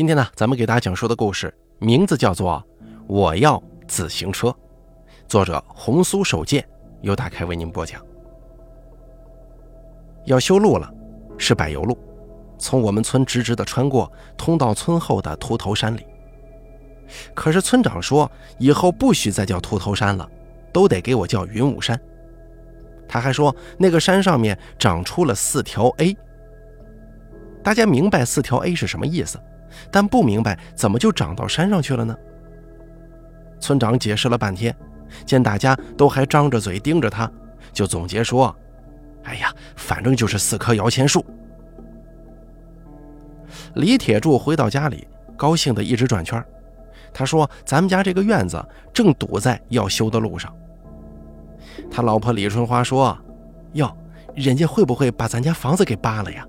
今天呢，咱们给大家讲述的故事名字叫做《我要自行车》，作者红苏手剑由大开为您播讲。要修路了，是柏油路，从我们村直直的穿过，通到村后的秃头山里。可是村长说，以后不许再叫秃头山了，都得给我叫云雾山。他还说，那个山上面长出了四条 A。大家明白四条 A 是什么意思，但不明白怎么就长到山上去了呢？村长解释了半天，见大家都还张着嘴盯着他，就总结说：“哎呀，反正就是四棵摇钱树。”李铁柱回到家里，高兴的一直转圈。他说：“咱们家这个院子正堵在要修的路上。”他老婆李春花说：“哟，人家会不会把咱家房子给扒了呀？”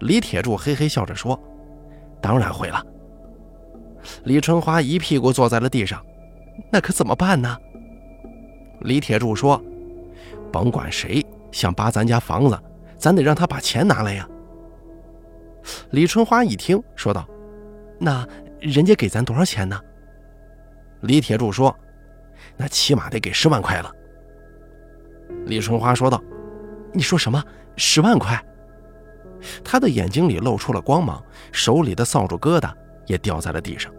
李铁柱嘿嘿笑着说：“当然会了。”李春花一屁股坐在了地上，那可怎么办呢？李铁柱说：“甭管谁想扒咱家房子，咱得让他把钱拿来呀。”李春花一听，说道：“那人家给咱多少钱呢？”李铁柱说：“那起码得给十万块了。”李春花说道：“你说什么？十万块？”他的眼睛里露出了光芒，手里的扫帚疙瘩也掉在了地上。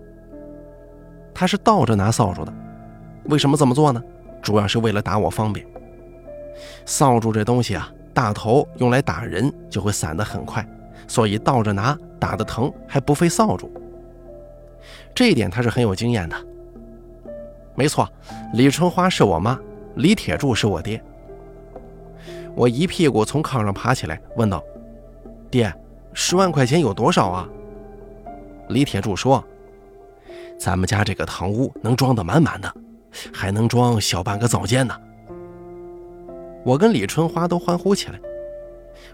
他是倒着拿扫帚的，为什么这么做呢？主要是为了打我方便。扫帚这东西啊，大头用来打人就会散得很快，所以倒着拿打得疼还不费扫帚。这一点他是很有经验的。没错，李春花是我妈，李铁柱是我爹。我一屁股从炕上爬起来，问道。爹，十万块钱有多少啊？李铁柱说：“咱们家这个堂屋能装得满满的，还能装小半个灶间呢。”我跟李春花都欢呼起来。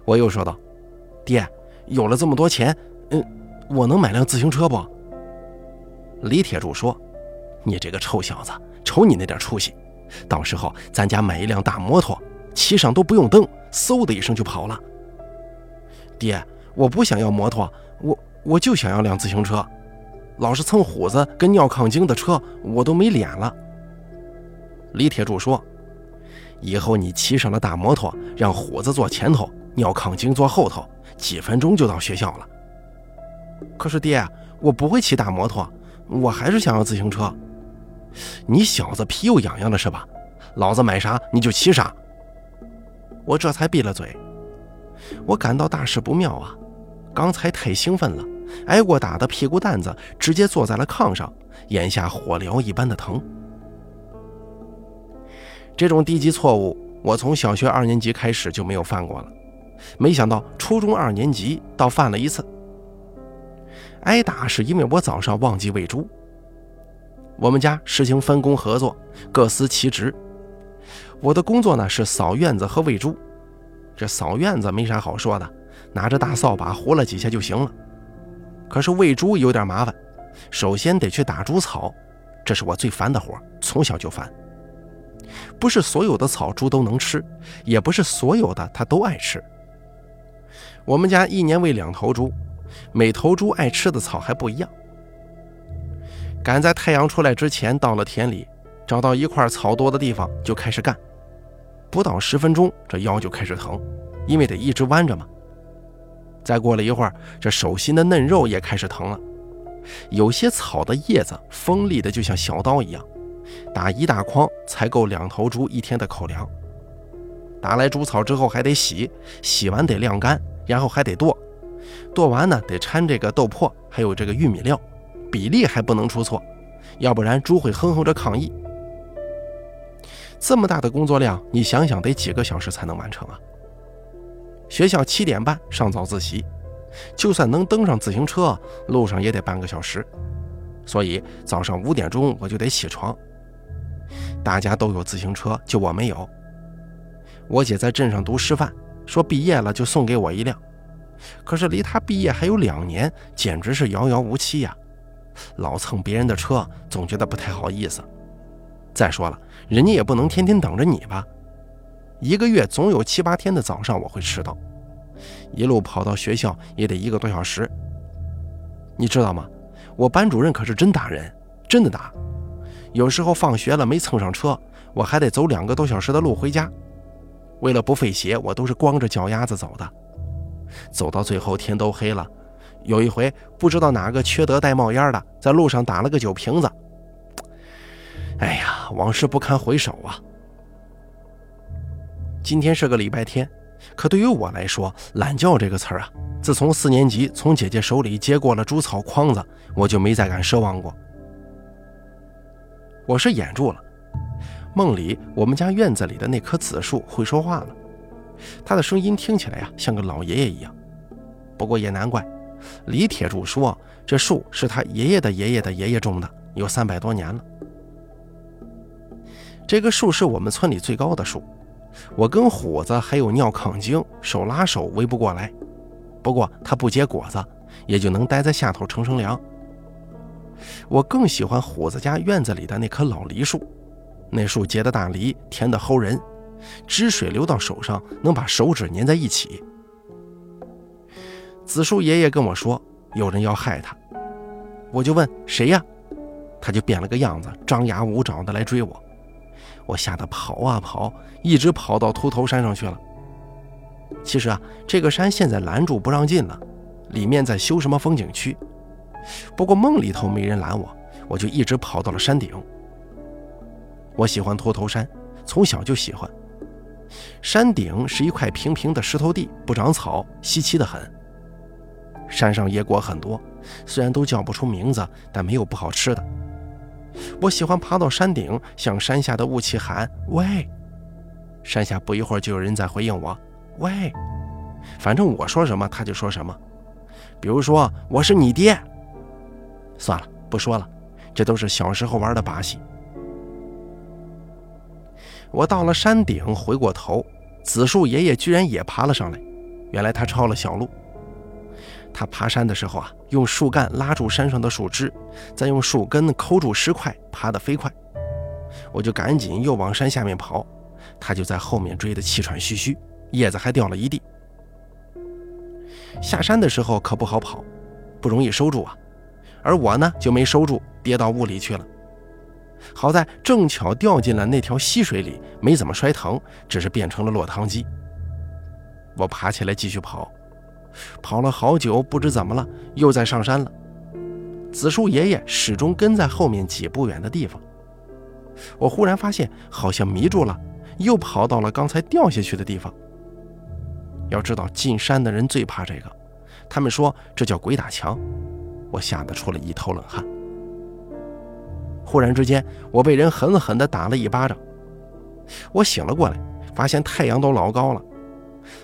我又说道：“爹，有了这么多钱，嗯，我能买辆自行车不？”李铁柱说：“你这个臭小子，瞅你那点出息，到时候咱家买一辆大摩托，骑上都不用蹬，嗖的一声就跑了。”爹，我不想要摩托，我我就想要辆自行车。老是蹭虎子跟尿炕精的车，我都没脸了。李铁柱说：“以后你骑上了大摩托，让虎子坐前头，尿炕精坐后头，几分钟就到学校了。”可是爹，我不会骑大摩托，我还是想要自行车。你小子皮又痒痒的是吧？老子买啥你就骑啥。我这才闭了嘴。我感到大事不妙啊！刚才太兴奋了，挨过打的屁股蛋子直接坐在了炕上，眼下火燎一般的疼。这种低级错误，我从小学二年级开始就没有犯过了，没想到初中二年级倒犯了一次。挨打是因为我早上忘记喂猪。我们家实行分工合作，各司其职。我的工作呢是扫院子和喂猪。这扫院子没啥好说的，拿着大扫把呼了几下就行了。可是喂猪有点麻烦，首先得去打猪草，这是我最烦的活，从小就烦。不是所有的草猪都能吃，也不是所有的它都爱吃。我们家一年喂两头猪，每头猪爱吃的草还不一样。赶在太阳出来之前到了田里，找到一块草多的地方就开始干。不到十分钟，这腰就开始疼，因为得一直弯着嘛。再过了一会儿，这手心的嫩肉也开始疼了。有些草的叶子锋利的就像小刀一样，打一大筐才够两头猪一天的口粮。打来猪草之后还得洗，洗完得晾干，然后还得剁，剁完呢得掺这个豆粕，还有这个玉米料，比例还不能出错，要不然猪会哼哼着抗议。这么大的工作量，你想想得几个小时才能完成啊？学校七点半上早自习，就算能登上自行车，路上也得半个小时。所以早上五点钟我就得起床。大家都有自行车，就我没有。我姐在镇上读师范，说毕业了就送给我一辆。可是离她毕业还有两年，简直是遥遥无期呀！老蹭别人的车，总觉得不太好意思。再说了，人家也不能天天等着你吧？一个月总有七八天的早上我会迟到，一路跑到学校也得一个多小时。你知道吗？我班主任可是真打人，真的打。有时候放学了没蹭上车，我还得走两个多小时的路回家。为了不费鞋，我都是光着脚丫子走的。走到最后天都黑了，有一回不知道哪个缺德带冒烟的，在路上打了个酒瓶子。哎呀，往事不堪回首啊！今天是个礼拜天，可对于我来说，“懒觉”这个词儿啊，自从四年级从姐姐手里接过了猪草筐子，我就没再敢奢望过。我是眼住了，梦里我们家院子里的那棵紫树会说话了，它的声音听起来呀像个老爷爷一样。不过也难怪，李铁柱说这树是他爷爷的爷爷的爷爷种的，有三百多年了。这个树是我们村里最高的树，我跟虎子还有尿炕精手拉手围不过来。不过它不结果子，也就能待在下头乘乘凉。我更喜欢虎子家院子里的那棵老梨树，那树结的大梨甜得齁人，汁水流到手上能把手指粘在一起。紫树爷爷跟我说有人要害他，我就问谁呀？他就变了个样子，张牙舞爪的来追我，我吓得跑啊跑，一直跑到秃头山上去了。其实啊，这个山现在拦住不让进了，里面在修什么风景区。不过梦里头没人拦我，我就一直跑到了山顶。我喜欢秃头山，从小就喜欢。山顶是一块平平的石头地，不长草，稀奇的很。山上野果很多，虽然都叫不出名字，但没有不好吃的。我喜欢爬到山顶，向山下的雾气喊“喂”，山下不一会儿就有人在回应我“喂”，反正我说什么他就说什么。比如说我是你爹。算了，不说了，这都是小时候玩的把戏。我到了山顶，回过头，紫树爷爷居然也爬了上来。原来他抄了小路。他爬山的时候啊，用树干拉住山上的树枝，再用树根抠住石块，爬得飞快。我就赶紧又往山下面跑，他就在后面追得气喘吁吁，叶子还掉了一地。下山的时候可不好跑，不容易收住啊。而我呢，就没收住，跌到雾里去了。好在正巧掉进了那条溪水里，没怎么摔疼，只是变成了落汤鸡。我爬起来继续跑，跑了好久，不知怎么了，又在上山了。紫树爷爷始终跟在后面几步远的地方。我忽然发现好像迷住了，又跑到了刚才掉下去的地方。要知道，进山的人最怕这个，他们说这叫鬼打墙。我吓得出了一头冷汗。忽然之间，我被人狠狠地打了一巴掌。我醒了过来，发现太阳都老高了。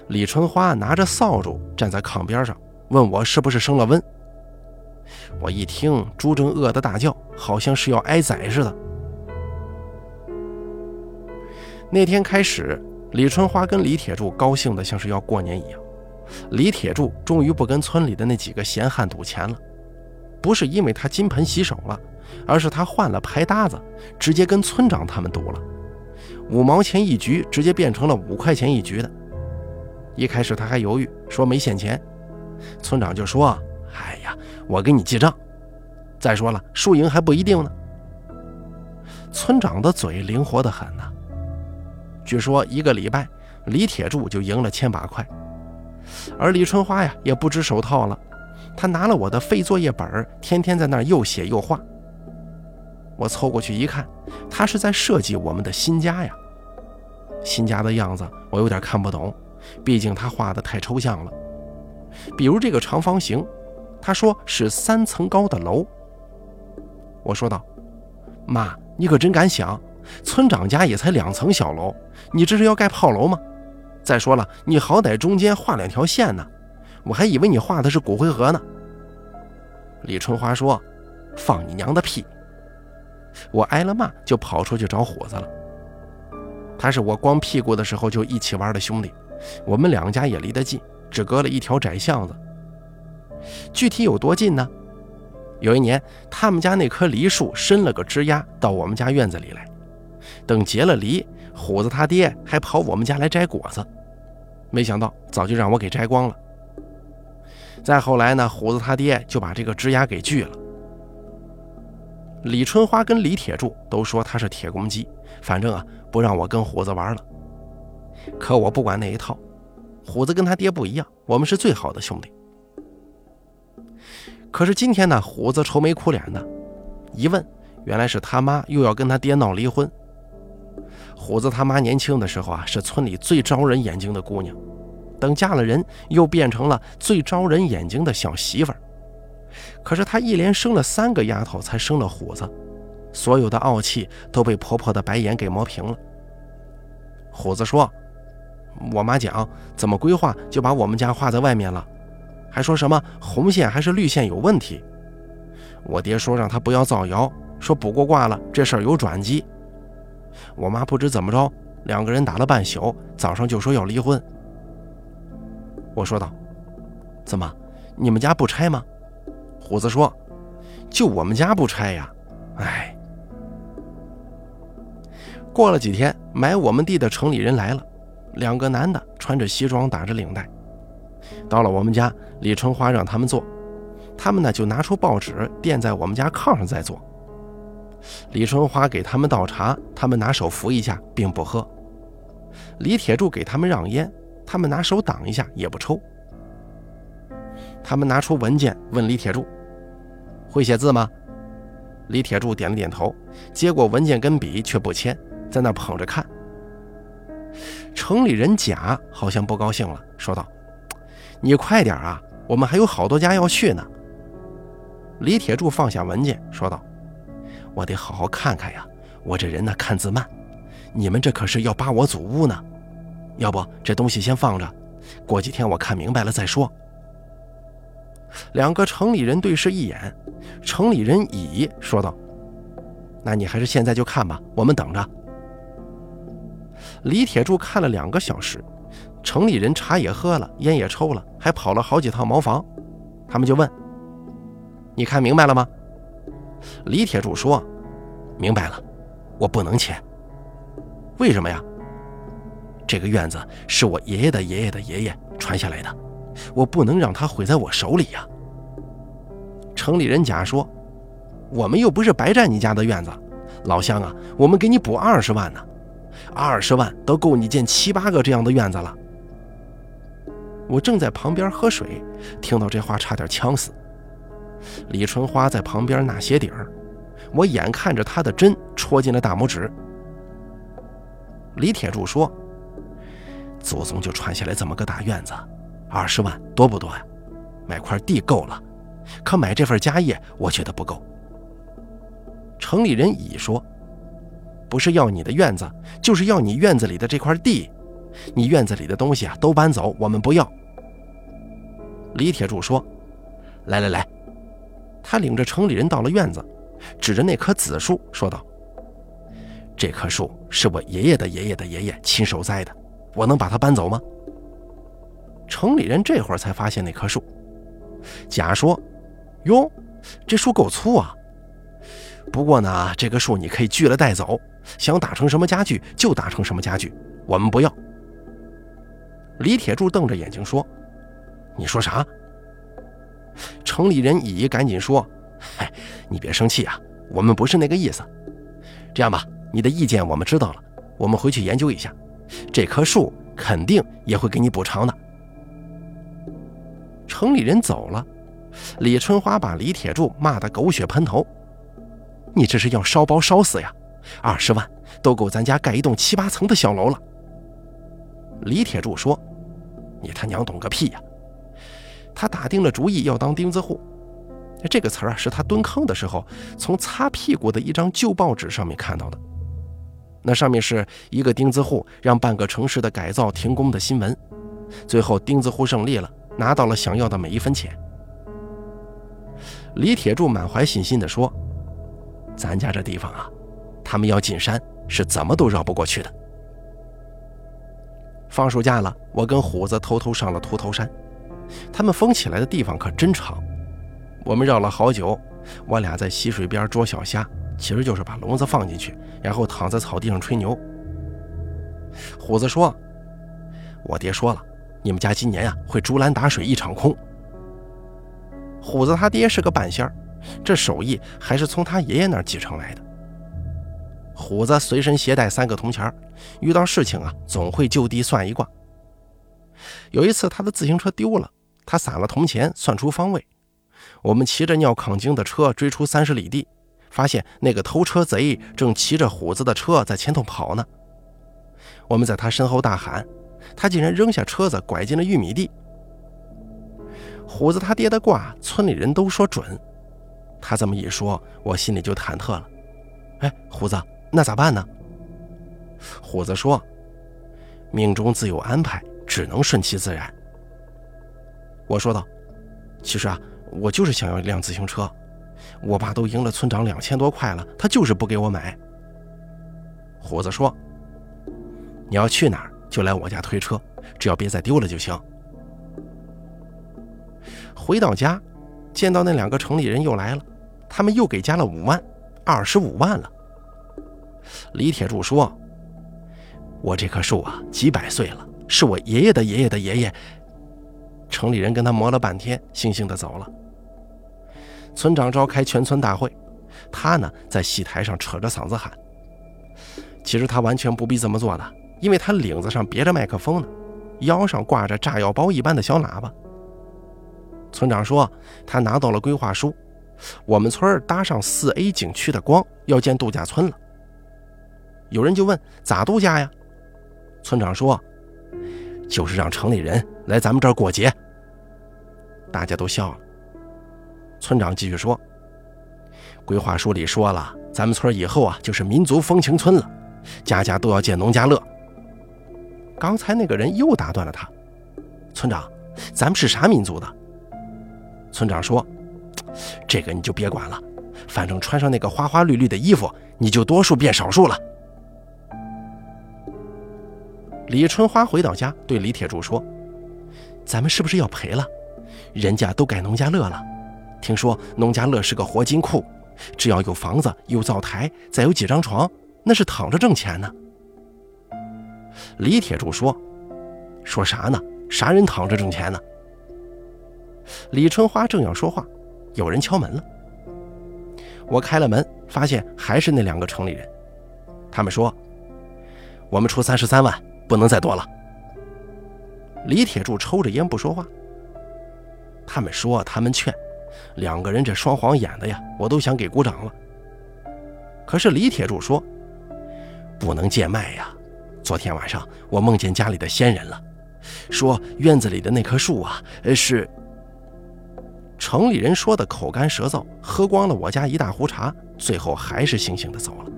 李春花拿着扫帚站在炕边上，问我是不是生了瘟。我一听，朱正饿得大叫，好像是要挨宰似的。那天开始，李春花跟李铁柱高兴得像是要过年一样。李铁柱终于不跟村里的那几个闲汉赌钱了。不是因为他金盆洗手了，而是他换了牌搭子，直接跟村长他们赌了，五毛钱一局，直接变成了五块钱一局的。一开始他还犹豫，说没现钱，村长就说：“哎呀，我给你记账。再说了，输赢还不一定呢。”村长的嘴灵活得很呐。据说一个礼拜，李铁柱就赢了千把块，而李春花呀，也不知手套了。他拿了我的废作业本，天天在那儿又写又画。我凑过去一看，他是在设计我们的新家呀。新家的样子我有点看不懂，毕竟他画的太抽象了。比如这个长方形，他说是三层高的楼。我说道：“妈，你可真敢想！村长家也才两层小楼，你这是要盖炮楼吗？再说了，你好歹中间画两条线呢。”我还以为你画的是骨灰盒呢。李春花说：“放你娘的屁！”我挨了骂，就跑出去找虎子了。他是我光屁股的时候就一起玩的兄弟，我们两家也离得近，只隔了一条窄巷子。具体有多近呢？有一年，他们家那棵梨树伸了个枝丫到我们家院子里来，等结了梨，虎子他爹还跑我们家来摘果子，没想到早就让我给摘光了。再后来呢，虎子他爹就把这个枝丫给锯了。李春花跟李铁柱都说他是铁公鸡，反正啊不让我跟虎子玩了。可我不管那一套，虎子跟他爹不一样，我们是最好的兄弟。可是今天呢，虎子愁眉苦脸的，一问，原来是他妈又要跟他爹闹离婚。虎子他妈年轻的时候啊，是村里最招人眼睛的姑娘，等嫁了人，又变成了最招人眼睛的小媳妇儿。可是她一连生了三个丫头，才生了虎子，所有的傲气都被婆婆的白眼给磨平了。虎子说：“我妈讲，怎么规划就把我们家划在外面了，还说什么红线还是绿线有问题。”我爹说让他不要造谣，说卜过卦了，这事儿有转机。我妈不知怎么着，两个人打了半宿，早上就说要离婚。我说道：“怎么，你们家不拆吗？”虎子说：“就我们家不拆呀，哎。”过了几天，买我们地的城里人来了，两个男的穿着西装，打着领带，到了我们家，李春花让他们坐，他们呢就拿出报纸垫在我们家炕上再坐。李春花给他们倒茶，他们拿手扶一下，并不喝。李铁柱给他们让烟，他们拿手挡一下，也不抽。他们拿出文件问李铁柱。会写字吗？李铁柱点了点头，接过文件跟笔，却不签，在那捧着看。城里人甲好像不高兴了，说道：“你快点啊，我们还有好多家要去呢。”李铁柱放下文件，说道：“我得好好看看呀，我这人呢看字慢，你们这可是要扒我祖屋呢。要不这东西先放着，过几天我看明白了再说。”两个城里人对视一眼，城里人乙说道：“那你还是现在就看吧，我们等着。”李铁柱看了两个小时，城里人茶也喝了，烟也抽了，还跑了好几趟茅房。他们就问：“你看明白了吗？”李铁柱说：“明白了，我不能签。为什么呀？这个院子是我爷爷的爷爷的爷爷传下来的。”我不能让他毁在我手里呀！城里人甲说：“我们又不是白占你家的院子，老乡啊，我们给你补二十万呢，二十万都够你建七八个这样的院子了。”我正在旁边喝水，听到这话差点呛死。李春花在旁边纳鞋底儿，我眼看着她的针戳进了大拇指。李铁柱说：“祖宗就传下来这么个大院子。”二十万多不多呀？买块地够了，可买这份家业，我觉得不够。城里人乙说：“不是要你的院子，就是要你院子里的这块地。你院子里的东西啊，都搬走，我们不要。”李铁柱说：“来来来。”他领着城里人到了院子，指着那棵紫树说道：“这棵树是我爷爷的爷爷的爷爷亲手栽的，我能把它搬走吗？”城里人这会儿才发现那棵树。甲说：“哟，这树够粗啊！不过呢，这棵树你可以锯了带走，想打成什么家具就打成什么家具，我们不要。”李铁柱瞪着眼睛说：“你说啥？”城里人乙赶紧说：“嗨，你别生气啊，我们不是那个意思。这样吧，你的意见我们知道了，我们回去研究一下，这棵树肯定也会给你补偿的。”城里人走了，李春花把李铁柱骂得狗血喷头：“你这是要烧包烧死呀！二十万都够咱家盖一栋七八层的小楼了。”李铁柱说：“你他娘懂个屁呀！”他打定了主意要当钉子户。这个词儿啊，是他蹲坑的时候从擦屁股的一张旧报纸上面看到的。那上面是一个钉子户让半个城市的改造停工的新闻，最后钉子户胜利了。拿到了想要的每一分钱。李铁柱满怀信心地说：“咱家这地方啊，他们要进山是怎么都绕不过去的。”放暑假了，我跟虎子偷偷上了秃头山，他们封起来的地方可真长。我们绕了好久，我俩在溪水边捉小虾，其实就是把笼子放进去，然后躺在草地上吹牛。虎子说：“我爹说了。”你们家今年呀会竹篮打水一场空，虎子他爹是个半仙儿，这手艺还是从他爷爷那儿继承来的。虎子随身携带三个铜钱，遇到事情啊，总会就地算一卦。有一次，他的自行车丢了，他撒了铜钱，算出方位。我们骑着尿炕精的车追出三十里地，发现那个偷车贼正骑着虎子的车在前头跑呢。我们在他身后大喊，他竟然扔下车子，拐进了玉米地。虎子他爹的卦，村里人都说准。他这么一说，我心里就忐忑了。哎，虎子。那咋办呢？虎子说：“命中自有安排，只能顺其自然。”我说道：“其实啊，我就是想要一辆自行车。我爸都赢了村长两千多块了，他就是不给我买。”虎子说：“你要去哪儿就来我家推车，只要别再丢了就行。”回到家，见到那两个城里人又来了，他们又给加了五万，二十五万了。李铁柱说：“我这棵树啊，几百岁了，是我爷爷的爷爷的爷爷。”城里人跟他磨了半天，悻悻地走了。村长召开全村大会，他呢在戏台上扯着嗓子喊。其实他完全不必这么做的，因为他领子上别着麦克风呢，腰上挂着炸药包一般的小喇叭。村长说：“他拿到了规划书，我们村搭上四 A 景区的光，要建度假村了。”有人就问咋度假呀？村长说：“就是让城里人来咱们这儿过节。”大家都笑了。村长继续说：“规划书里说了，咱们村以后啊就是民族风情村了，家家都要建农家乐。”刚才那个人又打断了他：“村长，咱们是啥民族的？”村长说：“这个你就别管了，反正穿上那个花花绿绿的衣服，你就多数变少数了。”李春花回到家，对李铁柱说：“咱们是不是要赔了？人家都盖农家乐了，听说农家乐是个活金库，只要有房子、有灶台，再有几张床，那是躺着挣钱呢。”李铁柱说：“说啥呢？啥人躺着挣钱呢？”李春花正要说话，有人敲门了。我开了门，发现还是那两个城里人。他们说：“我们出三十三万。”不能再多了。李铁柱抽着烟不说话。他们说，他们劝，两个人这双簧演的呀，我都想给鼓掌了。可是李铁柱说，不能贱卖呀。昨天晚上我梦见家里的先人了，说院子里的那棵树啊，是。城里人说的口干舌燥，喝光了我家一大壶茶，最后还是悻悻的走了。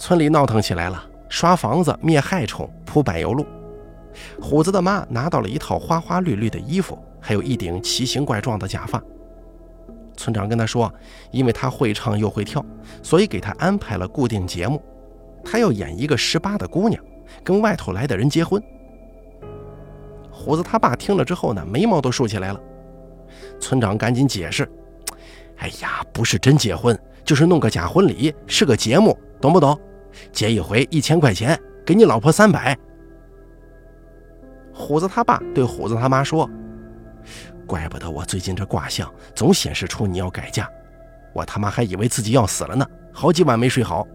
村里闹腾起来了，刷房子、灭害虫、铺柏油路。虎子的妈拿到了一套花花绿绿的衣服，还有一顶奇形怪状的假发。村长跟他说，因为他会唱又会跳，所以给他安排了固定节目。他要演一个十八的姑娘，跟外头来的人结婚。虎子他爸听了之后呢，眉毛都竖起来了。村长赶紧解释：“哎呀，不是真结婚，就是弄个假婚礼，是个节目，懂不懂？”结一回一千块钱，给你老婆三百。虎子他爸对虎子他妈说：“怪不得我最近这卦象总显示出你要改嫁，我他妈还以为自己要死了呢，好几晚没睡好。”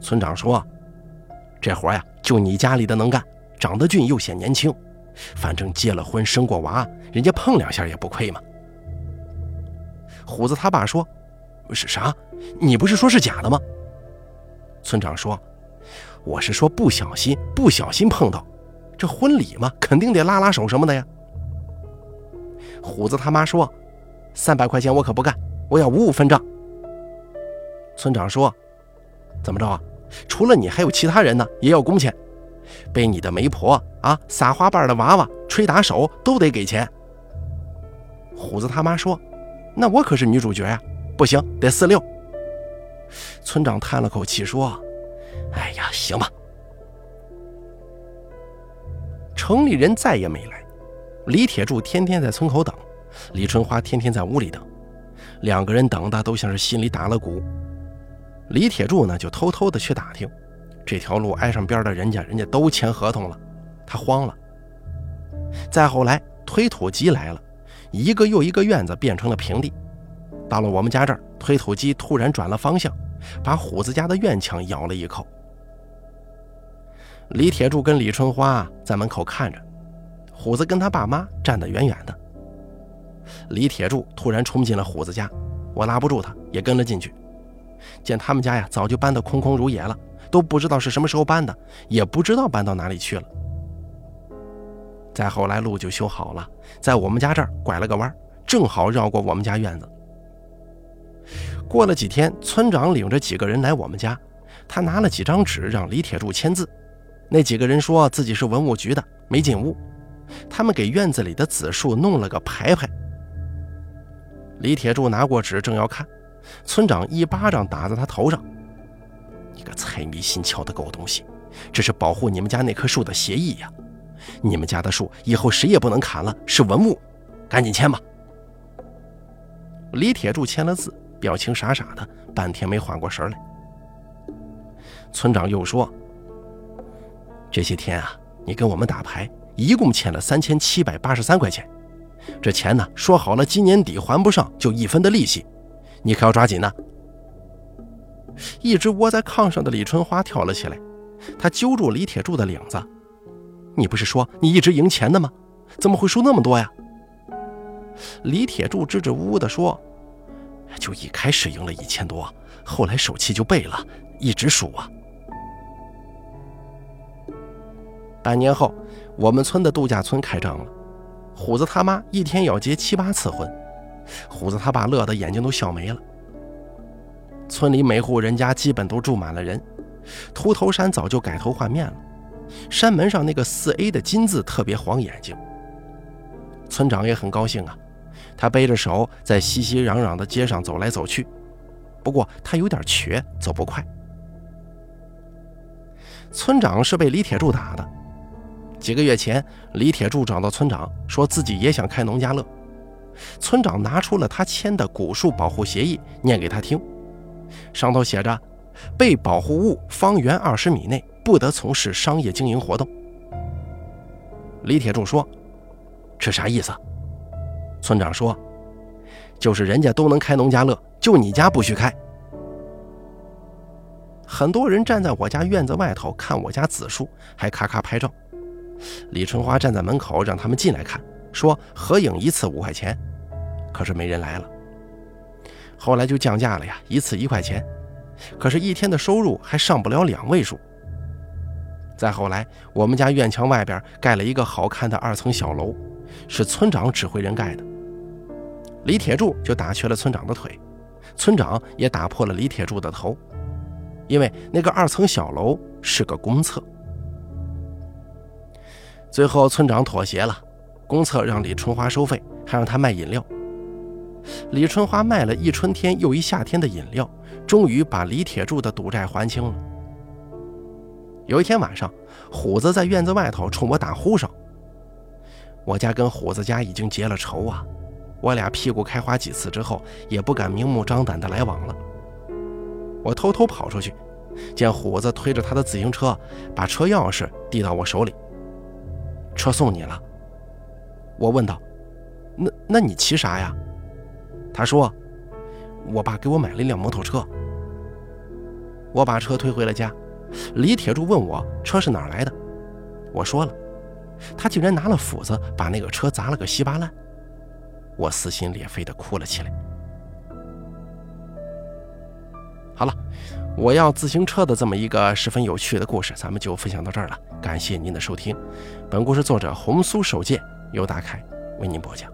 村长说：“这活呀，就你家里的能干，长得俊又显年轻，反正结了婚生过娃，人家碰两下也不亏嘛。”虎子他爸说：“是啥？你不是说是假的吗？”村长说：“我是说不小心，不小心碰到，这婚礼嘛，肯定得拉拉手什么的呀。”虎子他妈说：“三百块钱我可不干，我要五五分账。”村长说：“怎么着啊？除了你，还有其他人呢，也要工钱。被你的媒婆啊撒花瓣的娃娃吹打手都得给钱。”虎子他妈说：“那我可是女主角呀，不行，得四六。”村长叹了口气说：“哎呀，行吧。”城里人再也没来。李铁柱天天在村口等，李春花天天在屋里等，两个人等的都像是心里打了鼓。李铁柱呢，就偷偷的去打听，这条路挨上边的人家，人家都签合同了，他慌了。再后来，推土机来了，一个又一个院子变成了平地。到了我们家这儿，推土机突然转了方向，把虎子家的院墙咬了一口。李铁柱跟李春花在门口看着，虎子跟他爸妈站得远远的。李铁柱突然冲进了虎子家，我拉不住他，也跟了进去。见他们家呀，早就搬得空空如也了，都不知道是什么时候搬的，也不知道搬到哪里去了。再后来，路就修好了，在我们家这儿拐了个弯，正好绕过我们家院子。过了几天，村长领着几个人来我们家，他拿了几张纸让李铁柱签字。那几个人说自己是文物局的，没进屋。他们给院子里的紫树弄了个牌牌。李铁柱拿过纸，正要看，村长一巴掌打在他头上：“你个财迷心窍的狗东西！这是保护你们家那棵树的协议呀！你们家的树以后谁也不能砍了，是文物，赶紧签吧。”李铁柱签了字，表情傻傻的，半天没缓过神来。村长又说：“这些天啊，你跟我们打牌，一共欠了三千七百八十三块钱。”这钱呢？说好了，今年底还不上就一分的利息，你可要抓紧呢。一直窝在炕上的李春花跳了起来，她揪住李铁柱的领子：“你不是说你一直赢钱的吗？怎么会输那么多呀？”李铁柱支支吾吾地说：“就一开始赢了一千多，后来手气就背了，一直输啊。”半年后，我们村的度假村开张了。虎子他妈一天要结七八次婚，虎子他爸乐得眼睛都笑没了。村里每户人家基本都住满了人，秃头山早就改头换面了，山门上那个四 A 的金字特别晃眼睛。村长也很高兴啊，他背着手在熙熙攘攘的街上走来走去，不过他有点瘸，走不快。村长是被李铁柱打的。几个月前，李铁柱找到村长，说自己也想开农家乐。村长拿出了他签的古树保护协议，念给他听。上头写着：“被保护物方圆二十米内不得从事商业经营活动。”李铁柱说：“这啥意思？”村长说：“就是人家都能开农家乐，就你家不许开。”很多人站在我家院子外头看我家紫树，还咔咔拍照。李春花站在门口，让他们进来看，说合影一次五块钱，可是没人来了。后来就降价了呀，一次一块钱，可是，一天的收入还上不了两位数。再后来，我们家院墙外边盖了一个好看的二层小楼，是村长指挥人盖的。李铁柱就打瘸了村长的腿，村长也打破了李铁柱的头，因为那个二层小楼是个公厕。最后，村长妥协了，公厕让李春花收费，还让他卖饮料。李春花卖了一春天又一夏天的饮料，终于把李铁柱的赌债还清了。有一天晚上，虎子在院子外头冲我打呼声。我家跟虎子家已经结了仇啊，我俩屁股开花几次之后，也不敢明目张胆的来往了。我偷偷跑出去，见虎子推着他的自行车，把车钥匙递到我手里。车送你了，我问道：“那那你骑啥呀？”他说：“我爸给我买了一辆摩托车。”我把车推回了家。李铁柱问我车是哪来的，我说了，他竟然拿了斧子把那个车砸了个稀巴烂，我撕心裂肺的哭了起来。好了，我要自行车的这么一个十分有趣的故事，咱们就分享到这儿了。感谢您的收听，本故事作者红酥手剑由大凯为您播讲。